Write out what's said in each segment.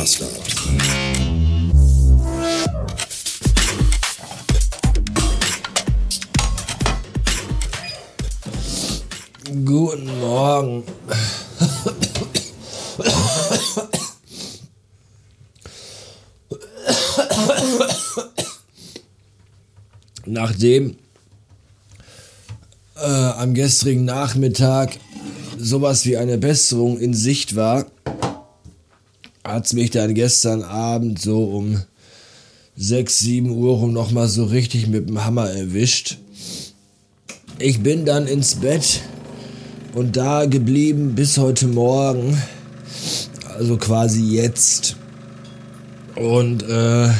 Master. Guten Morgen. Nachdem äh, am gestrigen Nachmittag sowas wie eine Besserung in Sicht war, hat es mich dann gestern Abend so um 6, 7 Uhr rum nochmal so richtig mit dem Hammer erwischt. Ich bin dann ins Bett und da geblieben bis heute Morgen, also quasi jetzt. Und äh,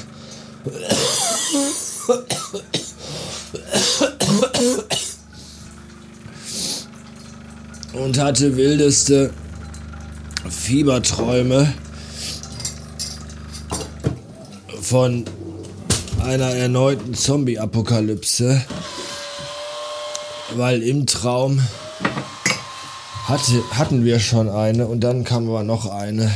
und hatte wildeste Fieberträume von einer erneuten Zombie-Apokalypse, weil im Traum hatte, hatten wir schon eine und dann kam aber noch eine.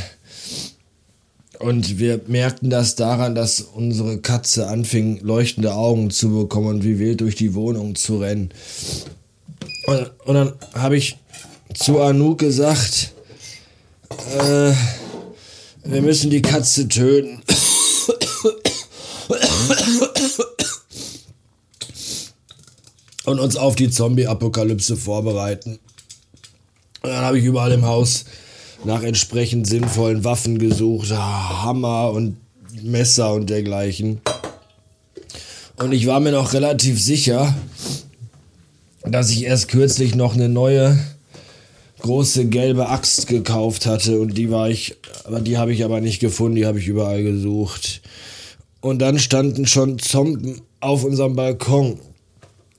Und wir merkten das daran, dass unsere Katze anfing, leuchtende Augen zu bekommen und wie wild durch die Wohnung zu rennen. Und, und dann habe ich zu Anouk gesagt, äh, wir müssen die Katze töten. Und uns auf die Zombie-Apokalypse vorbereiten. Und dann habe ich überall im Haus nach entsprechend sinnvollen Waffen gesucht, Hammer und Messer und dergleichen. Und ich war mir noch relativ sicher, dass ich erst kürzlich noch eine neue große gelbe Axt gekauft hatte und die war ich, aber die habe ich aber nicht gefunden, die habe ich überall gesucht. Und dann standen schon Zomben auf unserem Balkon.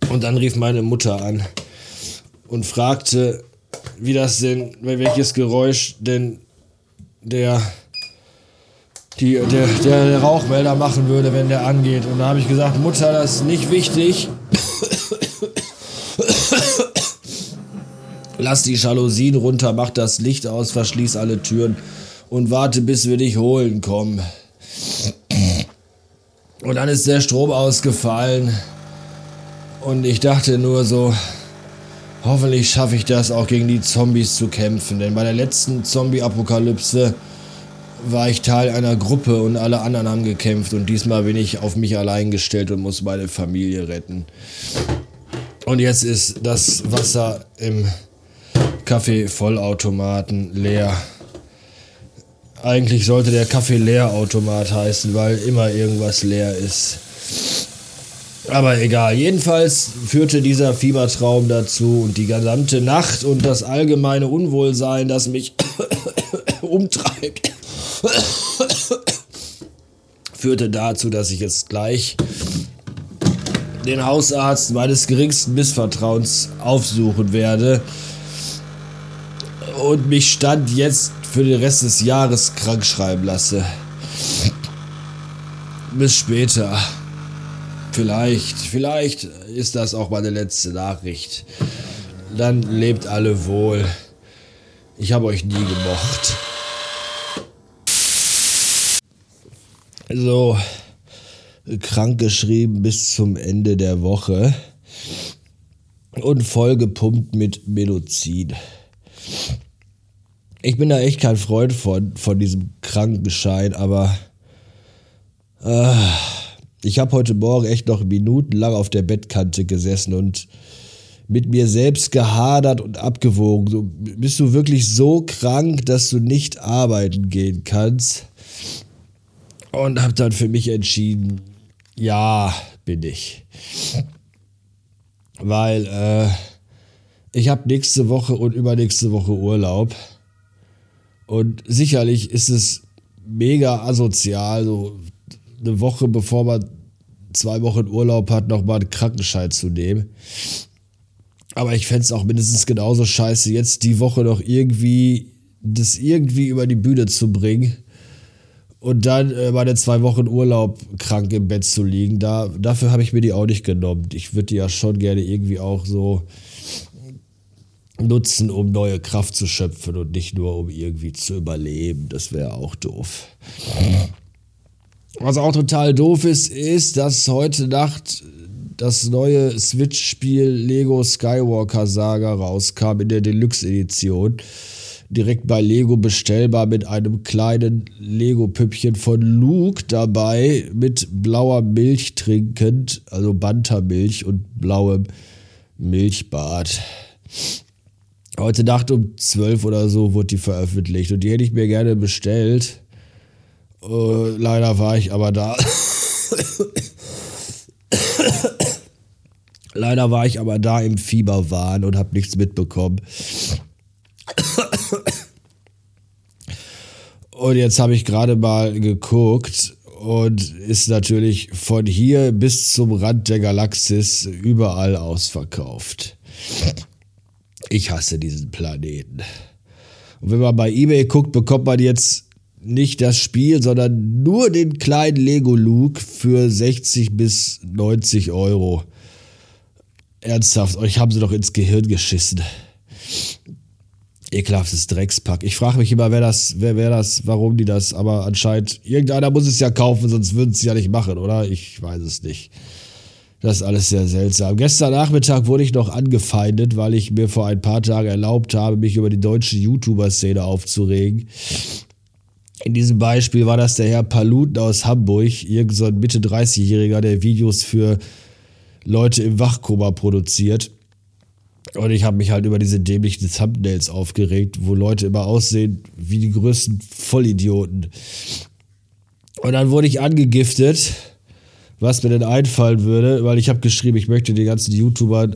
Und dann rief meine Mutter an und fragte, wie das denn, welches Geräusch denn der, die, der, der Rauchmelder machen würde, wenn der angeht. Und da habe ich gesagt, Mutter, das ist nicht wichtig. Lass die Jalousien runter, mach das Licht aus, verschließ alle Türen und warte, bis wir dich holen kommen. Und dann ist der Strom ausgefallen. Und ich dachte nur so, hoffentlich schaffe ich das auch gegen die Zombies zu kämpfen. Denn bei der letzten Zombie-Apokalypse war ich Teil einer Gruppe und alle anderen haben gekämpft. Und diesmal bin ich auf mich allein gestellt und muss meine Familie retten. Und jetzt ist das Wasser im Kaffee-Vollautomaten leer. Eigentlich sollte der Kaffee-Leerautomat heißen, weil immer irgendwas leer ist. Aber egal. Jedenfalls führte dieser Fiebertraum dazu und die gesamte Nacht und das allgemeine Unwohlsein, das mich umtreibt, führte dazu, dass ich jetzt gleich den Hausarzt meines geringsten Missvertrauens aufsuchen werde und mich Stand jetzt für den Rest des Jahres krank schreiben lasse. Bis später. Vielleicht, vielleicht ist das auch meine letzte Nachricht. Dann lebt alle wohl. Ich habe euch nie gemocht. So, krank geschrieben bis zum Ende der Woche und vollgepumpt mit Medizin. Ich bin da echt kein Freund von, von diesem Krankenschein, aber äh, ich habe heute Morgen echt noch minutenlang auf der Bettkante gesessen und mit mir selbst gehadert und abgewogen. So, bist du wirklich so krank, dass du nicht arbeiten gehen kannst? Und habe dann für mich entschieden, ja, bin ich. Weil äh, ich habe nächste Woche und übernächste Woche Urlaub. Und sicherlich ist es mega asozial, so eine Woche bevor man zwei Wochen Urlaub hat, nochmal einen Krankenschein zu nehmen. Aber ich fände es auch mindestens genauso scheiße, jetzt die Woche noch irgendwie das irgendwie über die Bühne zu bringen und dann äh, meine zwei Wochen Urlaub krank im Bett zu liegen. Da, dafür habe ich mir die auch nicht genommen. Ich würde die ja schon gerne irgendwie auch so nutzen, um neue Kraft zu schöpfen und nicht nur um irgendwie zu überleben. Das wäre auch doof. Was auch total doof ist, ist, dass heute Nacht das neue Switch-Spiel Lego Skywalker Saga rauskam in der Deluxe-Edition. Direkt bei Lego bestellbar mit einem kleinen Lego-Püppchen von Luke dabei, mit blauer Milch trinkend, also Bantermilch und blauem Milchbad. Heute Nacht um 12 oder so wurde die veröffentlicht und die hätte ich mir gerne bestellt. Uh, leider war ich aber da. leider war ich aber da im Fieberwahn und habe nichts mitbekommen. Und jetzt habe ich gerade mal geguckt und ist natürlich von hier bis zum Rand der Galaxis überall ausverkauft. Ich hasse diesen Planeten. Und wenn man bei eBay guckt, bekommt man jetzt nicht das Spiel, sondern nur den kleinen Lego Luke für 60 bis 90 Euro. Ernsthaft, euch haben sie doch ins Gehirn geschissen. Ekelhaftes Dreckspack. Ich frage mich immer, wer das, wer, wer das, warum die das, aber anscheinend, irgendeiner muss es ja kaufen, sonst würden sie es ja nicht machen, oder? Ich weiß es nicht. Das ist alles sehr seltsam. Gestern Nachmittag wurde ich noch angefeindet, weil ich mir vor ein paar Tagen erlaubt habe, mich über die deutsche YouTuber-Szene aufzuregen. In diesem Beispiel war das der Herr Paluten aus Hamburg, irgend so ein Mitte 30-Jähriger, der Videos für Leute im Wachkoma produziert. Und ich habe mich halt über diese dämlichen Thumbnails aufgeregt, wo Leute immer aussehen wie die größten Vollidioten. Und dann wurde ich angegiftet was mir denn einfallen würde, weil ich habe geschrieben, ich möchte den ganzen YouTubern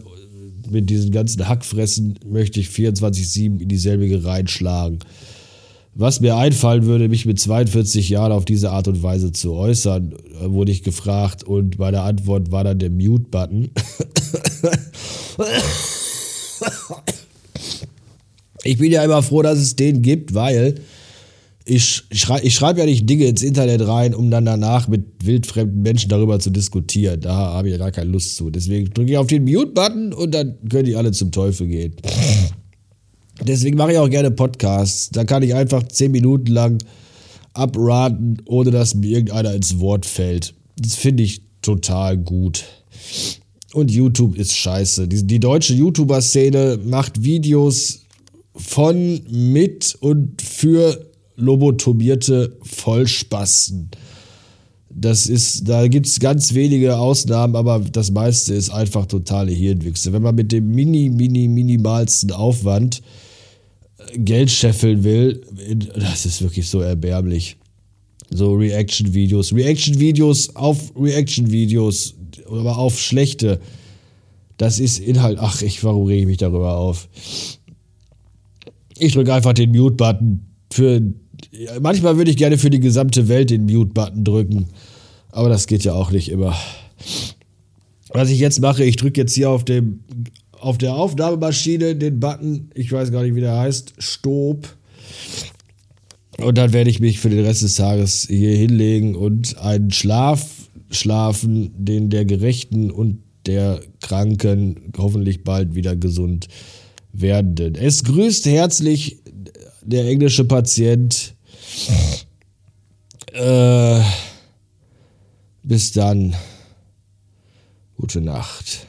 mit diesen ganzen Hackfressen, möchte ich 24-7 in dieselbige reinschlagen. Was mir einfallen würde, mich mit 42 Jahren auf diese Art und Weise zu äußern, wurde ich gefragt und meine Antwort war dann der Mute-Button. ich bin ja immer froh, dass es den gibt, weil ich, schrei, ich schreibe ja nicht Dinge ins Internet rein, um dann danach mit wildfremden Menschen darüber zu diskutieren. Da habe ich ja gar keine Lust zu. Deswegen drücke ich auf den Mute-Button und dann können die alle zum Teufel gehen. Deswegen mache ich auch gerne Podcasts. Da kann ich einfach 10 Minuten lang abraten, ohne dass mir irgendeiner ins Wort fällt. Das finde ich total gut. Und YouTube ist scheiße. Die, die deutsche YouTuber-Szene macht Videos von, mit und für lobotomierte Vollspasten. Das ist, da gibt es ganz wenige Ausnahmen, aber das meiste ist einfach totale Hirnwichse. Wenn man mit dem mini, mini, minimalsten Aufwand Geld scheffeln will, das ist wirklich so erbärmlich. So Reaction-Videos. Reaction-Videos auf Reaction-Videos, aber auf schlechte. Das ist Inhalt. Ach, ich, warum rege ich mich darüber auf? Ich drücke einfach den Mute-Button für manchmal würde ich gerne für die gesamte Welt den Mute-Button drücken, aber das geht ja auch nicht immer. Was ich jetzt mache, ich drücke jetzt hier auf dem auf der Aufnahmemaschine den Button, ich weiß gar nicht, wie der heißt, Stopp. Und dann werde ich mich für den Rest des Tages hier hinlegen und einen Schlaf schlafen, den der Gerechten und der Kranken hoffentlich bald wieder gesund werden. Es grüßt herzlich der englische Patient. Äh, bis dann. Gute Nacht.